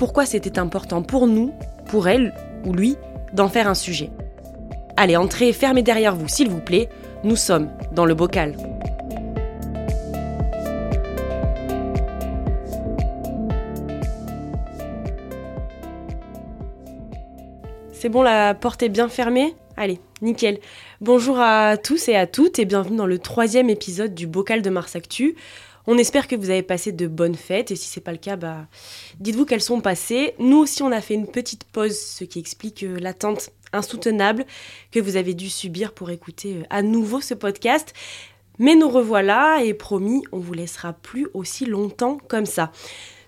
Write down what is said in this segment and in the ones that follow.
pourquoi c'était important pour nous, pour elle ou lui, d'en faire un sujet. Allez, entrez, fermez derrière vous, s'il vous plaît. Nous sommes dans le bocal. C'est bon, la porte est bien fermée? Allez, nickel. Bonjour à tous et à toutes et bienvenue dans le troisième épisode du Bocal de Mars Actu. On espère que vous avez passé de bonnes fêtes et si c'est pas le cas, bah, dites-vous qu'elles sont passées. Nous aussi, on a fait une petite pause, ce qui explique euh, l'attente insoutenable que vous avez dû subir pour écouter euh, à nouveau ce podcast. Mais nous revoilà et promis, on vous laissera plus aussi longtemps comme ça.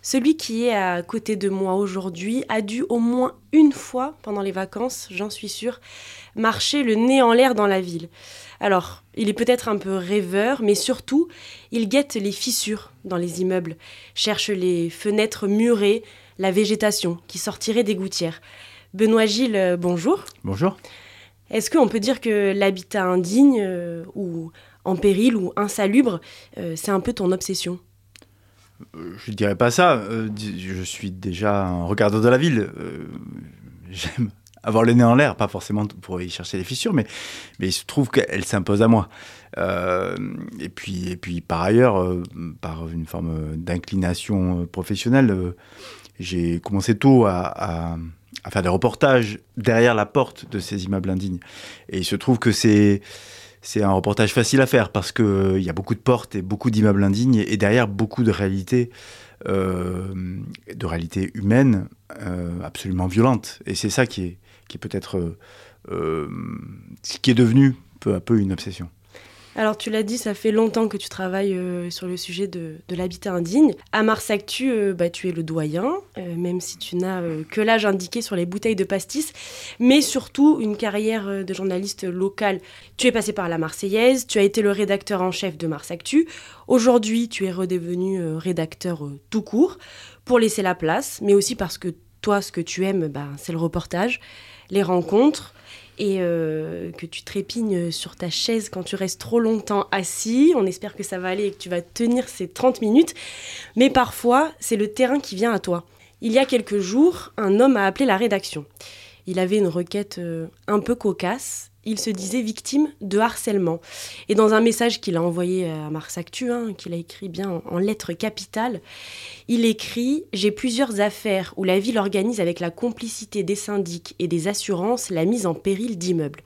Celui qui est à côté de moi aujourd'hui a dû au moins une fois pendant les vacances, j'en suis sûre, marcher le nez en l'air dans la ville. Alors, il est peut-être un peu rêveur, mais surtout, il guette les fissures dans les immeubles, cherche les fenêtres murées, la végétation qui sortirait des gouttières. Benoît Gilles, euh, bonjour. Bonjour. Est-ce qu'on peut dire que l'habitat indigne, euh, ou en péril, ou insalubre, euh, c'est un peu ton obsession? Je ne dirais pas ça. Euh, je suis déjà un regardeur de la ville. J'aime avoir le nez en l'air, pas forcément pour y chercher les fissures, mais, mais il se trouve qu'elle s'impose à moi. Euh, et, puis, et puis, par ailleurs, par une forme d'inclination professionnelle, j'ai commencé tôt à, faire des reportages derrière la porte de ces immeubles indignes. Et il se trouve que c'est c'est un reportage facile à faire parce qu'il euh, il y a beaucoup de portes et beaucoup d'immeubles indignes et, derrière beaucoup de réalités, euh, de réalités humaines euh, absolument violentes. Et c'est ça qui est, qui est peut-être ce qui est devenu peu à peu une obsession. Alors tu l'as dit, ça fait longtemps que tu travailles euh, sur le sujet de, l'habitat indigne. À Mars Actu, euh, bah, tu es le doyen, euh, même si tu n'as que l'âge indiqué sur les bouteilles de pastis, mais surtout une carrière de journaliste local. Tu es passé par la Marseillaise, tu as été le rédacteur en chef de Mars Actu. Aujourd'hui, tu es redevenu rédacteur tout court pour laisser la place, mais aussi parce que toi, ce que tu aimes, bah, c'est le reportage, les rencontres et euh, que tu trépignes sur ta chaise quand tu restes trop longtemps assis. On espère que ça va aller et que tu vas tenir ces 30 minutes. Mais parfois, c'est le terrain qui vient à toi. Il y a quelques jours, un homme a appelé la rédaction. Il avait une requête euh, un peu cocasse il se disait victime de harcèlement. Et dans un message qu'il a envoyé à Mars Actu, hein, qu'il a écrit bien en, lettres capitales, il écrit J'ai plusieurs affaires où la ville organise avec la complicité des syndics et des assurances la mise en péril d'immeubles.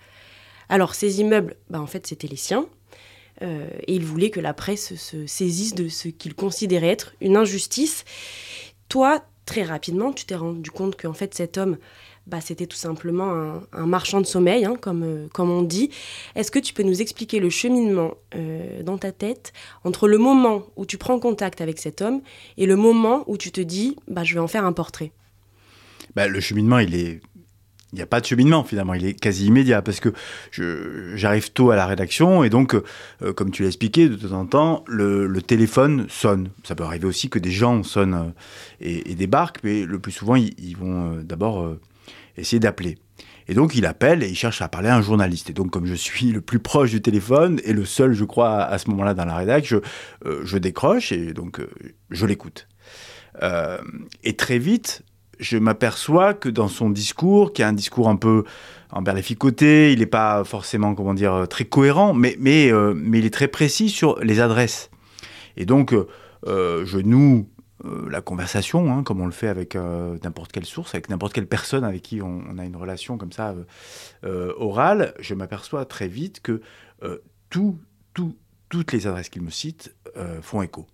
Alors ces immeubles, bah, en fait c'était les siens, euh, et il voulait que la presse se saisisse de ce qu'il considérait être une injustice. Toi, très rapidement, tu t'es rendu compte qu'en fait cet homme bah, c'était tout simplement un, marchand de sommeil, hein, comme, euh, comme on dit. Est-ce que tu peux nous expliquer le cheminement euh, dans ta tête entre le moment où tu prends contact avec cet homme et le moment où tu te dis, bah, je vais en faire un portrait? Bah, Le cheminement, il est... Il n'y a pas de cheminement finalement, il est quasi immédiat parce que j'arrive tôt à la rédaction et donc, euh, comme tu l'as expliqué, de temps en temps, le, téléphone sonne. Ça peut arriver aussi que des gens sonnent et, débarquent, mais le plus souvent, ils vont d'abord essayer d'appeler. Et donc il appelle et il cherche à parler à un journaliste. Et donc comme je suis le plus proche du téléphone et le seul, je crois, à ce moment-là dans la rédaction, je, euh, je, décroche et donc euh, je l'écoute. Euh, et très vite, je m'aperçois que dans son discours, qui est un discours un peu emberlificoté, il n'est pas forcément, comment dire, très cohérent, mais, mais, mais il est très précis sur les adresses. Et donc, je noue euh, la conversation, hein, comme on le fait avec euh, n'importe quelle source, avec n'importe quelle personne avec qui on, a une relation comme ça euh, orale, je m'aperçois très vite que tout, tout, toutes les adresses qu'il me cite font écho.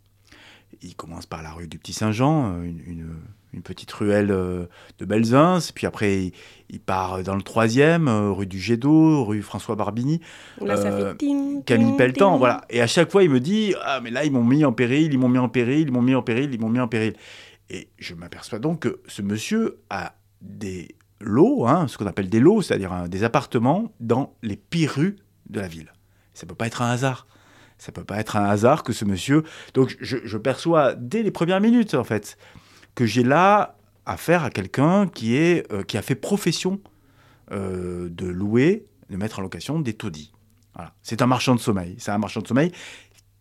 Il commence par la rue du Petit Saint-Jean, une, une, une, petite ruelle de Belzins, puis après il, part dans le troisième, rue du Jet d'eau, rue François Barbini, Là, ça fait ting, Camille ting, Pelletan, ting. voilà. Et à chaque fois, il me dit Ah, mais là, ils m'ont mis en péril, ils m'ont mis en péril, ils m'ont mis en péril, ils m'ont mis en péril. Et je m'aperçois donc que ce monsieur a des lots, hein, ce qu'on appelle des lots, c'est-à-dire hein, des appartements dans les pires rues de la ville. Ça peut pas être un hasard. Ça peut pas être un hasard que ce monsieur. Donc, je, je perçois dès les premières minutes, en fait, que j'ai là affaire à quelqu'un qui, euh, qui a fait profession euh, de louer, de mettre en location des taudis. C'est un marchand de sommeil. C'est un marchand de sommeil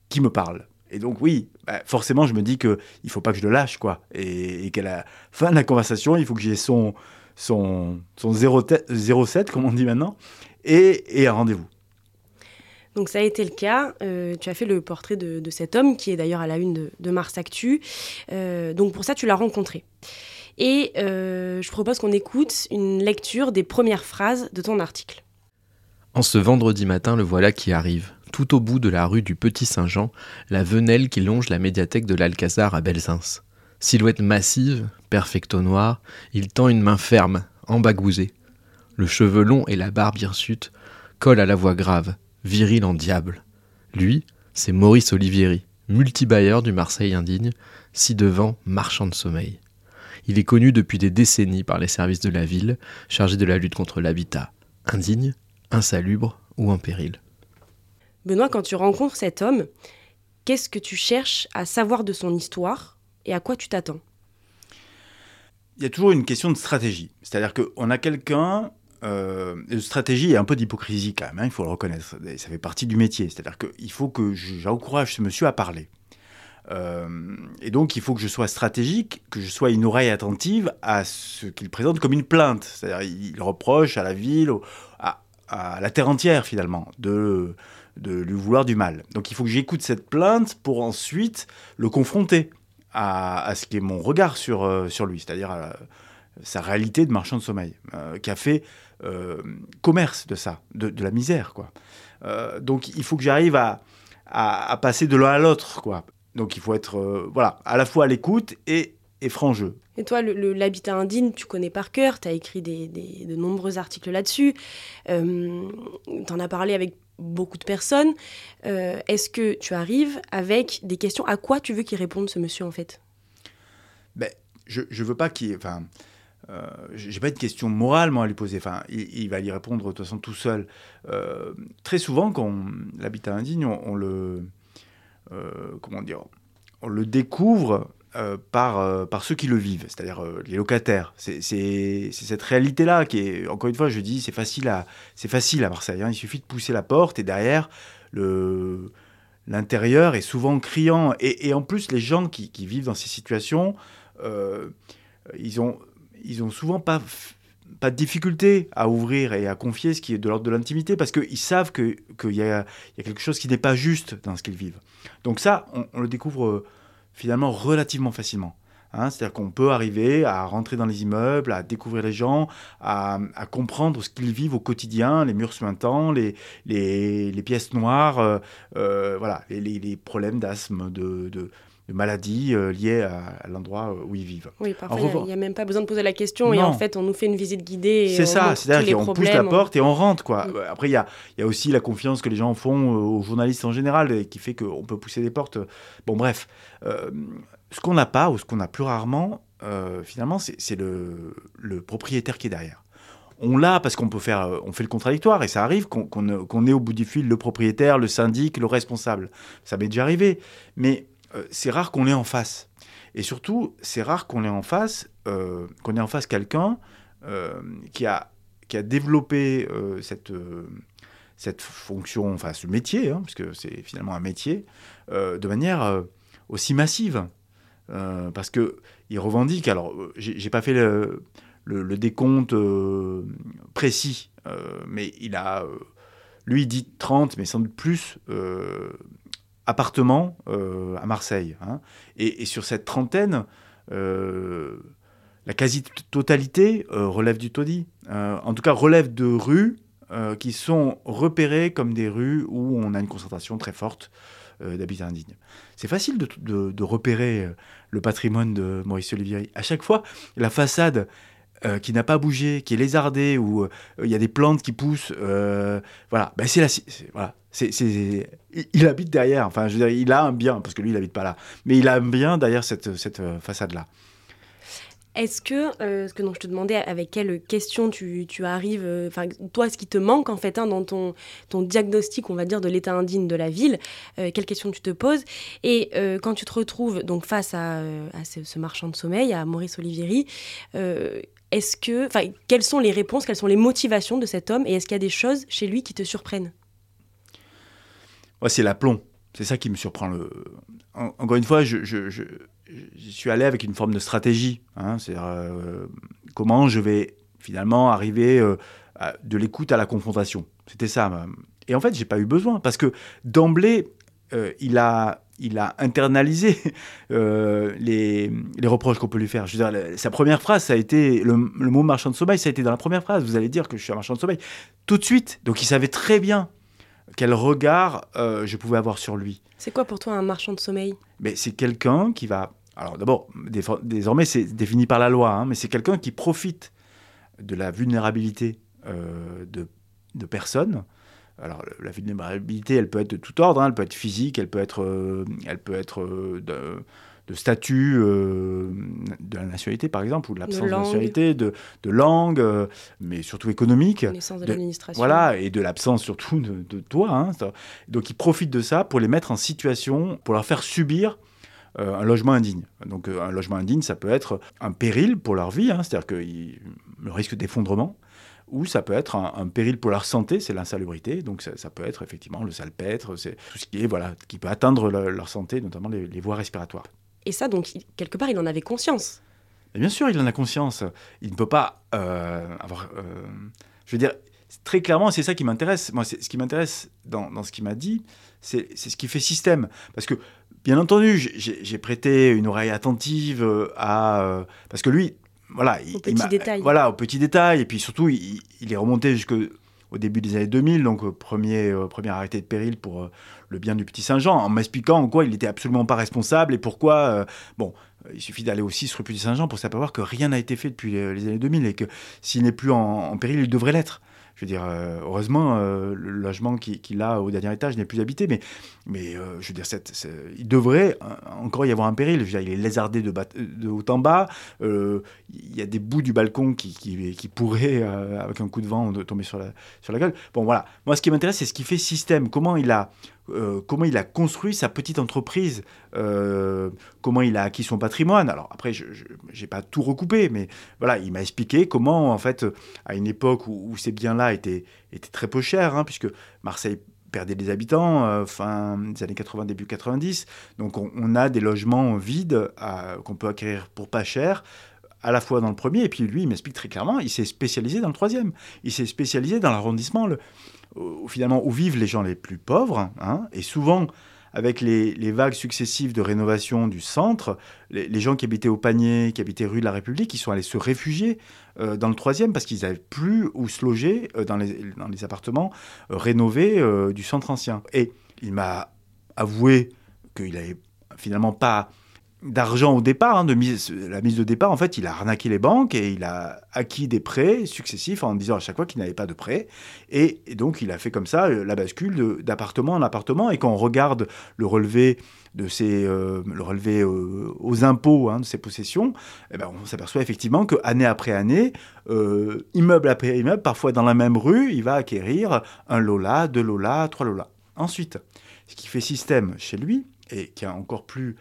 qui me parle. Et donc oui, bah, forcément, je me dis que il faut pas que je le lâche, quoi. Et, et qu'à la fin de la conversation, il faut que j'ai son son son 07, comme on dit maintenant, et, et un rendez-vous. Donc ça a été le cas. Euh, tu as fait le portrait de, cet homme qui est d'ailleurs à la une de, de Mars Actu. Euh, donc pour ça, tu l'as rencontré. Et euh, je propose qu'on écoute une lecture des premières phrases de ton article. En ce vendredi matin, le voilà qui arrive. Tout au bout de la rue du Petit Saint-Jean, la venelle qui longe la médiathèque de l'Alcazar à Belzins. Silhouette massive, perfecto noir, il tend une main ferme, embagousée. Le cheveu long et la barbe hirsute collent à la voix grave, viril en diable. Lui, c'est Maurice Olivieri, multibailleur du Marseille indigne, ci-devant marchand de sommeil. Il est connu depuis des décennies par les services de la ville, chargés de la lutte contre l'habitat. Indigne, insalubre ou en péril. Benoît, quand tu rencontres cet homme, qu'est-ce que tu cherches à savoir de son histoire et à quoi tu t'attends? Il y a toujours une question de stratégie. C'est-à-dire qu'on a quelqu'un euh, stratégie et un peu d'hypocrisie quand même, hein, il faut le reconnaître. Ça fait partie du métier. C'est-à-dire qu'il faut que j'encourage ce monsieur à parler. Euh, et donc, il faut que je sois stratégique, que je sois une oreille attentive à ce qu'il présente comme une plainte. C'est-à-dire, il reproche à la ville, à, à, la terre entière finalement, de, lui vouloir du mal. Donc, il faut que j'écoute cette plainte pour ensuite le confronter à, à ce qui est mon regard sur, euh, lui, c'est-à-dire euh, sa réalité de marchand de sommeil, qui a fait commerce de ça, de, de la misère, quoi. Euh, donc, il faut que j'arrive à, à, à passer de l'un à l'autre, quoi. Donc il faut être euh, voilà, à la fois à l'écoute et, et franc jeu. Et toi, l'habitat indigne, tu connais par cœur, tu as écrit des, des, de nombreux articles là-dessus, euh, tu en as parlé avec beaucoup de personnes. Euh, Est-ce que tu arrives avec des questions? À quoi tu veux qu'il réponde, ce monsieur, en fait? Ben, Je ne veux pas qu'il... Enfin, euh, j'ai pas de question morale à lui poser. Enfin, il, va y répondre de toute façon tout seul. Euh, très souvent, quand l'habitat indigne, on, le euh, comment dire, on le découvre par, par ceux qui le vivent, c'est-à-dire les locataires. C'est cette réalité-là qui est, encore une fois, je dis, c'est facile à, c'est facile à Marseille. Hein. Il suffit de pousser la porte et derrière, le, l'intérieur est souvent criant. Et, en plus, les gens qui vivent dans ces situations, ils ont, ils ont souvent pas pas de difficulté à ouvrir et à confier ce qui est de l'ordre de l'intimité parce qu'ils savent qu'il que y, a, y a quelque chose qui n'est pas juste dans ce qu'ils vivent. Donc ça, on, le découvre euh, finalement relativement facilement. Hein, C'est-à-dire qu'on peut arriver à rentrer dans les immeubles, à découvrir les gens, à, comprendre ce qu'ils vivent au quotidien, les murs suintants, les, les, les pièces noires, euh, euh, voilà, les, les, problèmes d'asthme, de, de de maladies euh, liées à, à l'endroit où ils vivent. Oui, parfois, il n'y a, a, même pas besoin de poser la question non. et en fait, on nous fait une visite guidée. C'est ça, c'est-à-dire qu'on pousse la porte et on rentre. Quoi. Mm. Après, il y a, y a, aussi la confiance que les gens font aux journalistes en général et qui fait qu'on peut pousser des portes. Bon, bref. Euh, ce qu'on n'a pas ou ce qu'on a plus rarement, euh, finalement, c'est le, le propriétaire qui est derrière on l'a parce qu'on peut faire, on fait le contradictoire et ça arrive qu'on qu qu ait au bout du fil le propriétaire, le syndic, le responsable. Ça m'est déjà arrivé. Mais euh, c'est rare qu'on l'ait en face. Et surtout, c'est rare qu'on ait en face, euh, qu'on ait en face quelqu'un euh, qui, a, qui a développé cette, cette fonction, enfin ce métier, hein, parce que c'est finalement un métier, de manière aussi massive. parce qu'il revendique, alors j'ai pas fait le, le, décompte précis, mais il a, lui dit 30, mais sans doute plus appartements à Marseille. Hein. Et, sur cette trentaine, la quasi-totalité relève du taudis. en tout cas, relève de rues qui sont repérées comme des rues où on a une concentration très forte d'habitats indignes. C'est facile de, repérer le patrimoine de Maurice Olivier. À chaque fois, la façade euh, qui n'a pas bougé, qui est lézardée, où euh, il y a des plantes qui poussent, euh, voilà, ben c'est la, voilà, il habite derrière. Enfin, je veux dire, il a un bien parce que lui, il n'habite pas là, mais il a un bien derrière cette, cette façade-là. Est-ce que, euh, ce que je te demandais, avec quelles questions tu, tu arrives, euh, enfin, toi, ce qui te manque en fait hein, dans ton, ton diagnostic, on va dire, de l'état indigne de la ville, euh, quelles questions tu te poses? Et quand tu te retrouves donc face à, à ce, marchand de sommeil, à Maurice Olivieri, est-ce que, enfin, quelles sont les réponses, quelles sont les motivations de cet homme Et est-ce qu'il y a des choses chez lui qui te surprennent? C'est l'aplomb. C'est ça qui me surprend. Le... encore une fois, je, suis allé avec une forme de stratégie. Hein, euh, comment je vais finalement arriver euh, de l'écoute à la confrontation. C'était ça. Et en fait, j'ai pas eu besoin parce que d'emblée, euh, il a il a internalisé les, reproches qu'on peut lui faire. Sa première phrase, ça a été le, mot marchand de sommeil, ça a été dans la première phrase. Vous allez dire que je suis un marchand de sommeil tout de suite. Donc il savait très bien quel regard je pouvais avoir sur lui. C'est quoi pour toi un marchand de sommeil? Mais c'est quelqu'un qui va alors d'abord, désormais c'est défini par la loi, hein, mais c'est quelqu'un qui profite de la vulnérabilité euh, de, personnes. Alors la vulnérabilité, elle peut être de tout ordre, hein, elle peut être physique, elle peut être, euh, elle peut être euh, de, statut de la nationalité par exemple, ou de l'absence de, nationalité, de, langue, mais surtout économique. De l'administration. Voilà, et de l'absence surtout de, toi. Hein, Donc ils profitent de ça pour les mettre en situation, pour leur faire subir euh, un logement indigne. Donc euh, un logement indigne, ça peut être un péril pour leur vie, hein, c'est-à-dire que le risque d'effondrement, ou ça peut être un, péril pour leur santé, c'est l'insalubrité. Donc ça, peut être effectivement le salpêtre, c'est tout ce qui est voilà qui peut atteindre leur santé, notamment les, voies respiratoires. Et ça, donc quelque part, il en avait conscience. Et bien sûr, il en a conscience. Il ne peut pas euh, avoir. je veux dire, très clairement, c'est ça qui m'intéresse. Moi, ce qui m'intéresse dans, dans, ce qu'il m'a dit, c'est ce qui fait système. Parce que Bien entendu, j'ai prêté une oreille attentive euh, à euh, parce que lui, voilà, au petit détail. Voilà, au petit détail, et puis surtout, il, est remonté jusqu'au début des années 2000, donc euh, premier, premier arrêté de péril pour le bien du petit Saint-Jean, en m'expliquant en quoi il n'était absolument pas responsable et pourquoi. bon, il suffit d'aller aussi sur le petit Saint-Jean pour savoir que rien n'a été fait depuis les, années 2000 et que s'il n'est plus en, péril, il devrait l'être. Je veux dire, euh, heureusement, euh, le logement qu'il a au dernier étage n'est plus habité, mais, mais euh, je veux dire, il devrait encore y avoir un péril. Je veux dire, il est lézardé de, de haut en bas. il y a des bouts du balcon qui, qui, pourraient, avec un coup de vent, tomber sur la, sur la gueule. Bon, voilà. Moi, ce qui m'intéresse, c'est ce qui fait système. Comment il a euh, comment il a construit sa petite entreprise, euh, comment il a acquis son patrimoine. Alors après, je n'ai pas tout recoupé, mais voilà, il m'a expliqué comment, en fait, à une époque où, ces biens-là étaient, étaient très peu chers, hein, puisque Marseille perdait des habitants, euh, fin des années 80, début 90. Donc on, a des logements vides qu'on peut acquérir pour pas cher, à la fois dans le premier, et puis lui, il m'explique très clairement, il s'est spécialisé dans le troisième. Il s'est spécialisé dans l'arrondissement, finalement, où vivent les gens les plus pauvres, hein, et souvent avec les, vagues successives de rénovation du centre, les, gens qui habitaient au panier, qui habitaient rue de la République, ils sont allés se réfugier euh, dans le troisième parce qu'ils n'avaient plus où se loger euh, dans, les, dans, les, appartements euh, rénovés du centre ancien. Et il m'a avoué qu'il n'avait finalement pas d'argent au départ, hein, de la mise de départ, en fait, il a arnaqué les banques et il a acquis des prêts successifs en disant à chaque fois qu'il n'avait pas de prêt. Et, donc, il a fait comme ça euh, la bascule d'appartement en appartement. Et quand on regarde le relevé de ses, euh, le relevé euh, aux impôts hein, de ses possessions, eh ben, on s'aperçoit effectivement que année après année, immeuble après immeuble, parfois dans la même rue, il va acquérir un Lola, deux Lola, trois Lola. Ensuite, ce qui fait système chez lui et qui a encore plus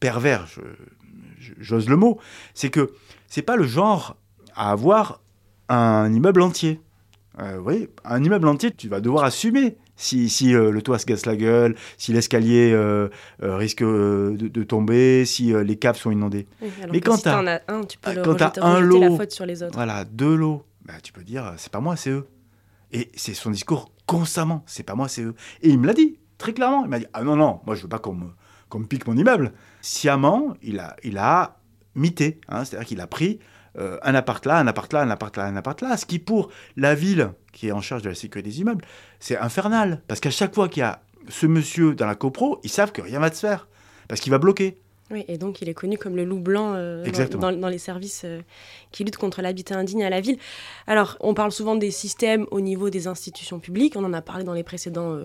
pervers, j'ose le mot, c'est que c'est pas le genre à avoir un immeuble entier. Euh, oui, un immeuble entier, tu vas devoir assumer si, si euh, le toit se casse la gueule, si l'escalier euh, risque de, tomber, si les caves sont inondées. Mais quand tu as un, tu peux le quand un lot, la faute sur les autres. Voilà, deux lots, bah, tu peux dire c'est pas moi, c'est eux. Et c'est son discours constamment, c'est pas moi, c'est eux. Et il me l'a dit. très clairement. Il m'a dit Ah non, non, moi je veux pas qu'on me, qu'on me pique mon immeuble. Sciemment, il a, il a mité, hein, c'est-à-dire qu'il a pris euh, un appart là, un appart là, un appart là, un appart là, ce qui pour la ville qui est en charge de la sécurité des immeubles, c'est infernal. Parce qu'à chaque fois qu'il y a ce monsieur dans la copro, ils savent que rien va se faire. Parce qu'il va bloquer. Oui, et donc il est connu comme le loup blanc euh, dans, les services euh, qui luttent contre l'habitat indigne à la ville. Alors, on parle souvent des systèmes au niveau des institutions publiques. On en a parlé dans les précédents euh,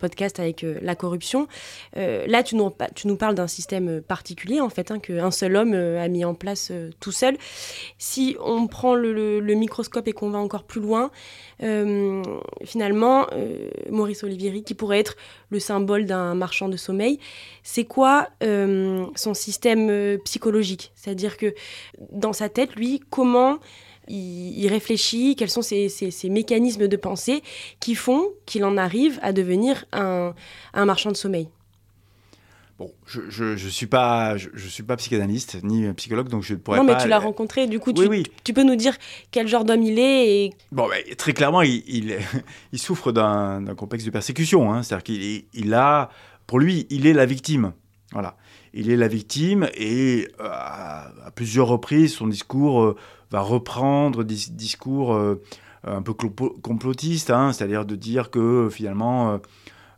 podcasts avec la corruption. Là, tu nous, tu nous parles d'un système particulier, en fait, hein, qu'un seul homme a mis en place tout seul. Si on prend le, le- le microscope et qu'on va encore plus loin, finalement, Maurice Olivieri, qui pourrait être le symbole d'un marchand de sommeil, c'est quoi son système euh, psychologique C'est-à-dire que dans sa tête, lui, comment il, réfléchit, quels sont ses, ses- ses mécanismes de pensée qui font qu'il en arrive à devenir un, un marchand de sommeil Bon, je, je, je suis pas, je, je suis pas psychanalyste ni psychologue, donc je ne pourrais Non, mais pas. tu l'as rencontré, du coup, Oui, tu, oui. tu peux nous dire quel genre d'homme il est et Bon, très clairement, il, il, il souffre d'un complexe de persécution. Hein. C'est-à-dire qu'il il a, pour lui, il est la victime. Voilà. Il est la victime et euh, à, plusieurs reprises, son discours euh, va reprendre des discours euh, un peu complotistes, hein, c'est-à-dire de dire que finalement,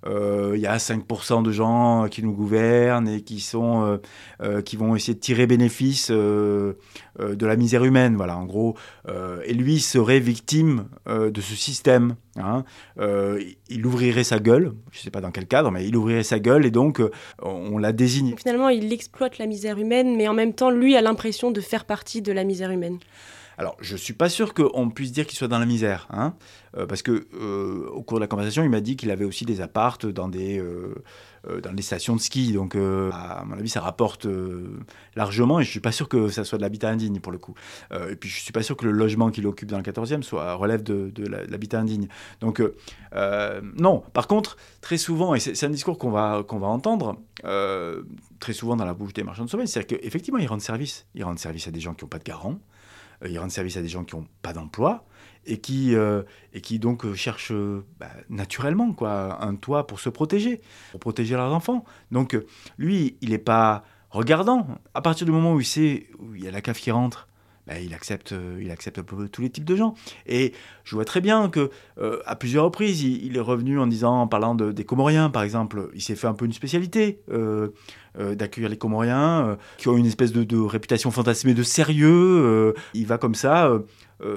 il y a 5% de gens qui nous gouvernent et qui, sont, euh, euh, qui vont essayer de tirer bénéfice euh, euh, de la misère humaine. Voilà, en gros. Euh, et lui serait victime euh, de ce système. hein. Euh, il ouvrirait sa gueule, je ne sais pas dans quel cadre, mais il ouvrirait sa gueule et donc euh, on l'a désigné. finalement, il exploite la misère humaine, mais en même temps, lui a l'impression de faire partie de la misère humaine. Alors, je suis pas sûr qu'on puisse dire qu'il soit dans la misère, hein, euh, parce que euh, au cours de la conversation, il m'a dit qu'il avait aussi des appartes dans des euh, dans des stations de ski. Donc, à mon avis, ça rapporte largement, et je suis pas sûr que ça soit de l'habitat indigne pour le coup. Et puis, je suis pas sûr que le logement qu'il occupe dans le 14e soit relève de, de l'habitat indigne. Donc, non. Par contre, très souvent, et c'est un discours qu'on va qu'on va entendre très souvent dans la bouche des marchands de sommeil, c'est-à-dire qu'effectivement, ils rendent service. Ils rendent service à des gens qui n'ont pas de garant. Euh, ils rendent service à des gens qui n'ont pas d'emploi et qui, euh, et qui donc euh, cherchent bah, naturellement quoi, un toit pour se protéger, pour protéger leurs enfants. Donc lui, il n'est pas regardant. À partir du moment où il sait où il y a la CAF qui rentre, bah, il, accepte, euh, il accepte un peu tous les types de gens. Et je vois très bien que euh, à plusieurs reprises, il, est revenu en disant, en parlant de- des Comoriens, par exemple, il s'est fait un peu une spécialité euh, d'accueillir les Comoriens, qui ont une espèce de, réputation fantasmée de sérieux. il va comme ça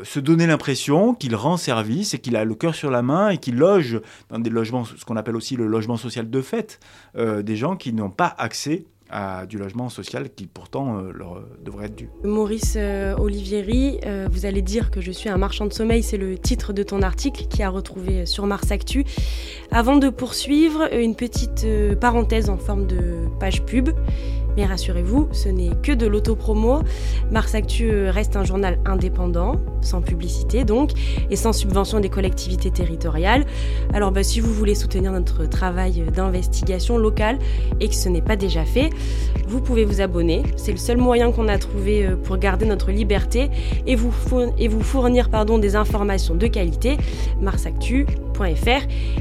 se donner l'impression qu'il rend service et qu'il a le cœur sur la main et qu'il loge dans des logements, ce qu'on appelle aussi le logement social de fait, des gens qui n'ont pas accès à du logement social qui pourtant euh, leur euh, devrait être dû. Maurice euh, Olivieri, vous allez dire que je suis un marchand de sommeil, c'est le titre de ton article qui a retrouvé sur Mars Actu. Avant de poursuivre, une petite parenthèse en forme de page pub. Mais rassurez-vous, ce n'est que de l'autopromo. Mars Actu reste un journal indépendant, sans publicité donc, et sans subvention des collectivités territoriales. Alors bah, si vous voulez soutenir notre travail d'investigation locale et que ce n'est pas déjà fait, vous pouvez vous abonner. C'est le seul moyen qu'on a trouvé euh, pour garder notre liberté et vous, fournir des informations de qualité.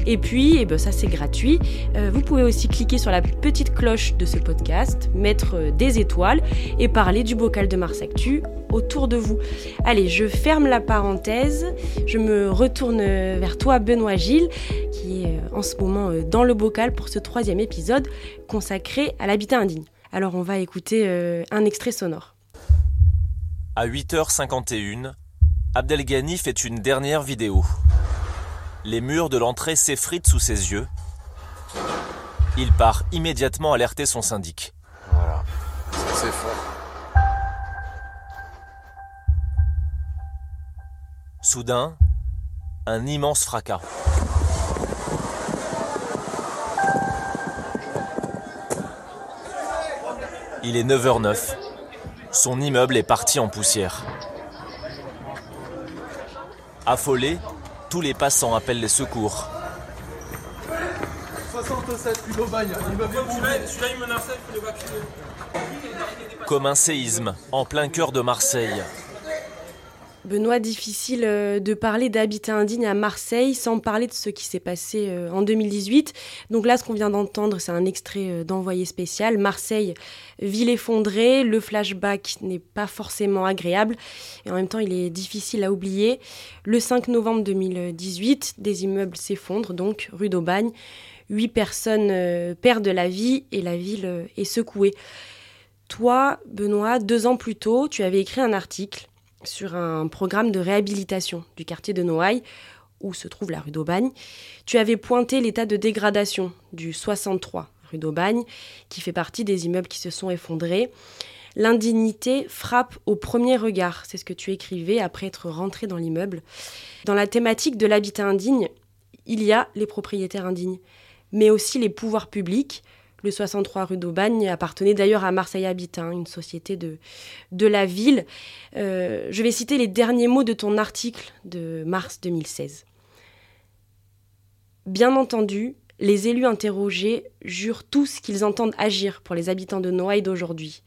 Et puis, eh ben, ça c'est gratuit. Euh, vous pouvez aussi cliquer sur la petite cloche de ce podcast, mettre euh, des étoiles et parler du bocal de Mars Actu autour de vous. Allez, je ferme la parenthèse. Je me retourne euh, vers toi, Benoît Gilles, qui est en ce moment dans le bocal pour ce troisième épisode consacré à l'habitat indigne. Alors on va écouter un extrait sonore. À 8h51, Abdelghani fait une dernière vidéo. Les murs de l'entrée s'effritent sous ses yeux. Il part immédiatement alerter son syndic. Voilà, ça c'est fort. Soudain, un immense fracas. Il est 9h09. Son immeuble est parti en poussière. Affolés, tous les passants appellent les secours. 67 plus d'Aubagne, immeuble Comme un séisme en plein cœur de Marseille. Benoît, difficile euh, de parler d'habitat indigne à Marseille sans parler de ce qui s'est passé euh, en 2018. Donc là, ce qu'on vient d'entendre, c'est un extrait euh, d'envoyé spécial. Marseille, ville effondrée, le flashback n'est pas forcément agréable et en même temps, il est difficile à oublier. Le 5 novembre 2018, des immeubles s'effondrent, donc rue d'Aubagne. Huit personnes perdent la vie et la ville est secouée. Toi, Benoît, deux ans plus tôt, tu avais écrit un article sur un programme de réhabilitation du quartier de Noailles, où se trouve la rue d'Aubagne. Tu avais pointé l'état de dégradation du 63 rue d'Aubagne, qui fait partie des immeubles qui se sont effondrés. L'indignité frappe au premier regard, c'est ce que tu écrivais après être rentré dans l'immeuble. Dans la thématique de l'habitat indigne, il y a les propriétaires indignes, mais aussi les pouvoirs publics, le 63 rue d'Aubagne appartenait d'ailleurs à Marseille Habitat, une société de, de la ville. Euh, je vais citer les derniers mots de ton article de mars 2016. Bien entendu, les élus interrogés jurent tous qu'ils entendent agir pour les habitants de Noailles d'aujourd'hui.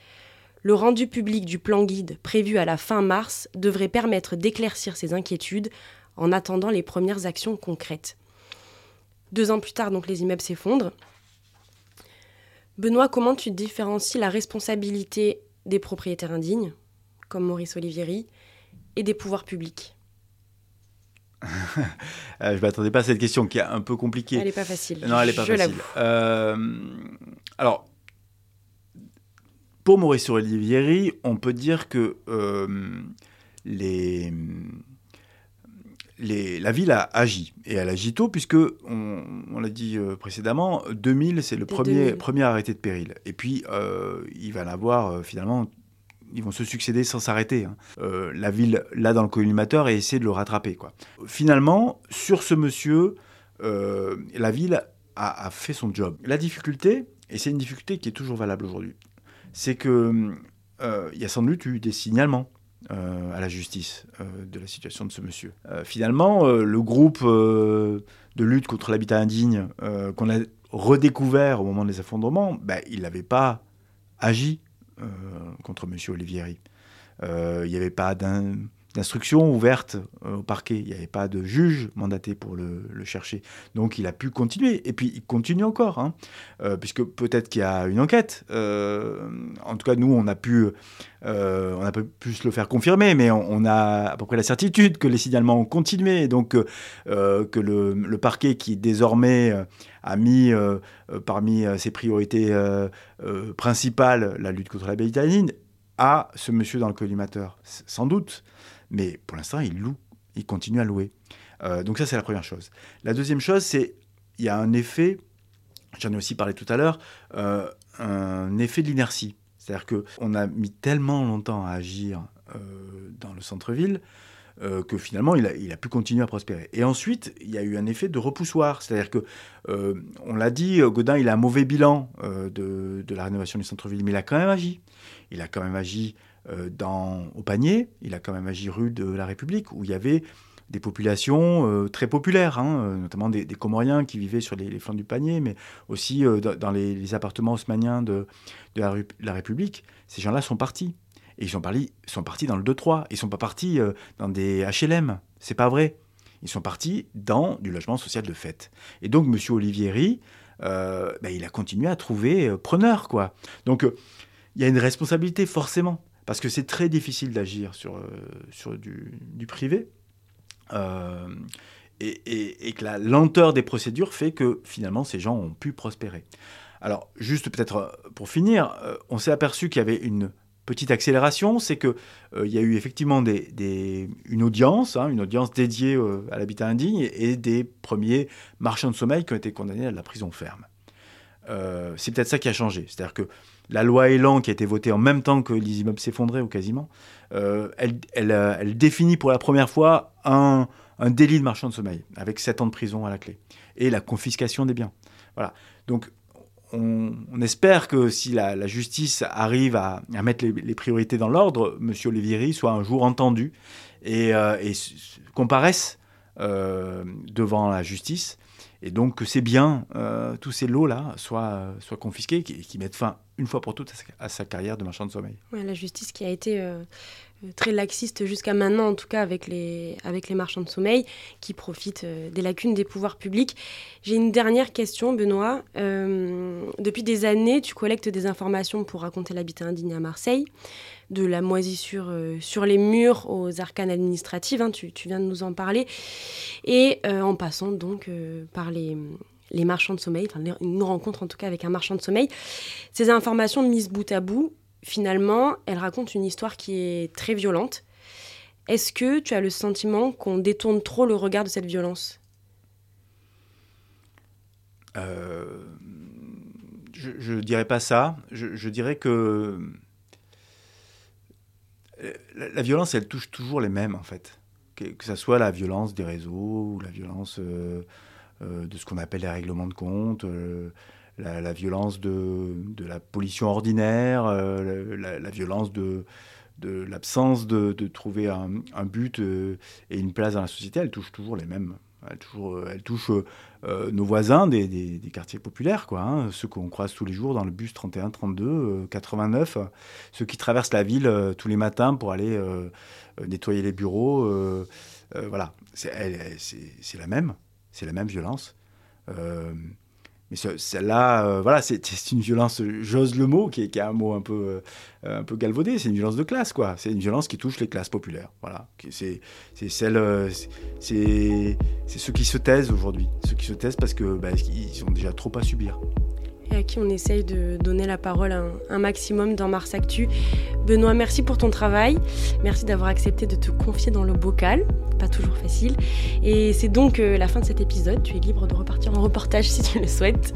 Le rendu public du plan guide prévu à la fin mars devrait permettre d'éclaircir ces inquiétudes en attendant les premières actions concrètes. Deux ans plus tard, donc, les immeubles s'effondrent. Benoît, comment tu différencies la responsabilité des propriétaires indignes, comme Maurice Olivieri, et des pouvoirs publics? Euh, Je ne m'attendais pas à cette question qui est un peu compliquée. Elle n'est pas facile. Non, elle n'est pas facile. Euh, alors, pour Maurice Olivieri, on peut dire que euh, les la ville a agi, et elle agit tôt, puisque, on, l'a dit euh, précédemment, 2000, c'est le premier, premier arrêté de péril. Et puis, euh, il va l'avoir, euh, finalement, ils vont se succéder sans s'arrêter. Hein. la ville, là, dans le collimateur, et essaie de le rattraper. Quoi. Finalement, sur ce monsieur, la ville a, a, fait son job. La difficulté, et c'est une difficulté qui est toujours valable aujourd'hui, c'est qu'il il y a sans doute eu des signalements euh, à la justice euh, de la situation de ce monsieur. Euh, finalement, le groupe de lutte contre l'habitat indigne qu'on a redécouvert au moment des effondrements, ben, il n'avait pas agi contre monsieur Olivieri. Il n'y avait pas d'un d'instruction ouverte euh, au parquet. Il n'y avait pas de juge mandaté pour le, chercher. Donc il a pu continuer. Et puis il continue encore, hein. euh, puisque peut-être qu'il y a une enquête. Euh, en tout cas, nous, on a pu, on a pu se le faire confirmer, mais on, a à peu près la certitude que les signalements ont continué. Donc que le, parquet qui désormais a mis parmi ses priorités principales la lutte contre la bétanine, a ce monsieur dans le collimateur, sans doute. Mais pour l'instant, il loue, il continue à louer. Euh, donc ça, c'est la première chose. La deuxième chose, c'est il y a un effet, j'en ai aussi parlé tout à l'heure, euh, un effet de l'inertie. C'est-à-dire qu'on a mis tellement longtemps à agir euh, dans le centre-ville que finalement, il a, pu continuer à prospérer. Et ensuite, il y a eu un effet de repoussoir. C'est-à-dire que, on l'a dit, Godin, il a un mauvais bilan de, la rénovation du centre-ville, mais il a quand même agi. Il a quand même agi euh, dans, au panier, il a quand même agi rue de la République, où il y avait des populations euh, très populaires, hein, euh, notamment des, Comoriens qui vivaient sur les, flancs du panier, mais aussi dans les, appartements haussmanniens de, de la, République. Ces gens-là sont partis. Et ils sont, partis, sont partis dans le 2-3. Ils ne sont pas partis dans des HLM. C'est pas vrai. Ils sont partis dans du logement social de fête. Et donc, M. Olivieri, ben, il a continué à trouver preneur. Quoi. Donc, il y a une responsabilité, forcément parce que c'est très difficile d'agir sur, euh, sur du, privé. Euh, et, que la lenteur des procédures fait que finalement ces gens ont pu prospérer. Alors juste peut-être euh, pour finir, on s'est aperçu qu'il y avait une petite accélération, c'est qu'il il y a eu effectivement une audience, hein, une audience dédiée à l'habitat indigne et des premiers marchands de sommeil qui ont été condamnés à la prison ferme. c'est peut-être ça qui a changé, c'est-à-dire que la loi Elan, qui a été votée en même temps que les immeubles s'effondraient, ou quasiment, euh, euh, elle, définit pour la première fois un, délit de marchand de sommeil, avec 7 ans de prison à la clé, et la confiscation des biens. Voilà. Donc, on, espère que si la, justice arrive à, mettre les, priorités dans l'ordre, M. Olivieri soit un jour entendu et, euh, comparaisse devant la justice et donc que ces biens, euh, tous ces lots-là, soient, soient confisqués et qui mettent fin une fois pour toutes à sa, carrière de marchand de sommeil. la justice qui a été euh, très laxiste jusqu'à maintenant, en tout cas avec les, avec les marchands de sommeil qui profitent des lacunes des pouvoirs publics. J'ai une dernière question, Benoît. depuis des années, tu collectes des informations pour raconter l'habitat indigne à Marseille de la moisissure euh, sur les murs aux arcanes administratives, hein, tu, viens de nous en parler, et euh, en passant donc euh, par les, les, marchands de sommeil, enfin une rencontre en tout cas avec un marchand de sommeil. Ces informations mises bout à bout, finalement, elles racontent une histoire qui est très violente. Est-ce que tu as le sentiment qu'on détourne trop le regard de cette violence? Je ne dirais pas ça. je dirais que la, violence, elle touche toujours les mêmes, en fait. Que, ce soit la violence des réseaux ou la violence euh, euh, de ce qu'on appelle les règlements de compte, euh, la, violence de, la pollution ordinaire, la, violence de, l'absence de, trouver un, but et une place dans la société, elle touche toujours les mêmes. Elle, toujours, elle touche euh, nos voisins des, quartiers populaires, quoi, hein, ceux qu'on croise tous les jours dans le bus 31, 32, 89, ceux qui traversent la ville euh, tous les matins pour aller euh, nettoyer les bureaux. voilà, c'est la même, c'est la même violence. Mais celle-là, euh, voilà, c'est une violence, j'ose le mot, qui est, un mot un peu, euh, un peu galvaudé, c'est une violence de classe, quoi. C'est une violence qui touche les classes populaires, voilà. C'est celle, euh, c'est ceux qui se taisent aujourd'hui, ceux qui se taisent parce que bah, ils ont déjà trop à subir et à qui on essaye de donner la parole un, un, maximum dans Mars Actu. Benoît, merci pour ton travail. Merci d'avoir accepté de te confier dans le bocal. Pas toujours facile. Et c'est donc euh, la fin de cet épisode. Tu es libre de repartir en reportage si tu le souhaites.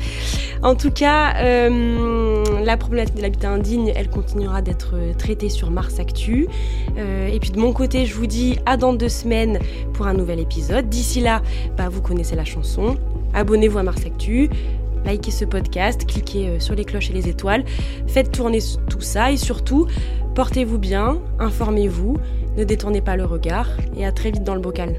En tout cas, euh, la problématique de l'habitat indigne, elle continuera d'être traitée sur Mars Actu. Euh, et puis de mon côté, je vous dis à dans deux semaines pour un nouvel épisode. D'ici là, bah, vous connaissez la chanson. Abonnez-vous à Mars Actu likez ce podcast, cliquez euh, sur les cloches et les étoiles, faites tourner tout ça et surtout, portez-vous bien, informez-vous, ne détournez pas le regard et à très vite dans le bocal.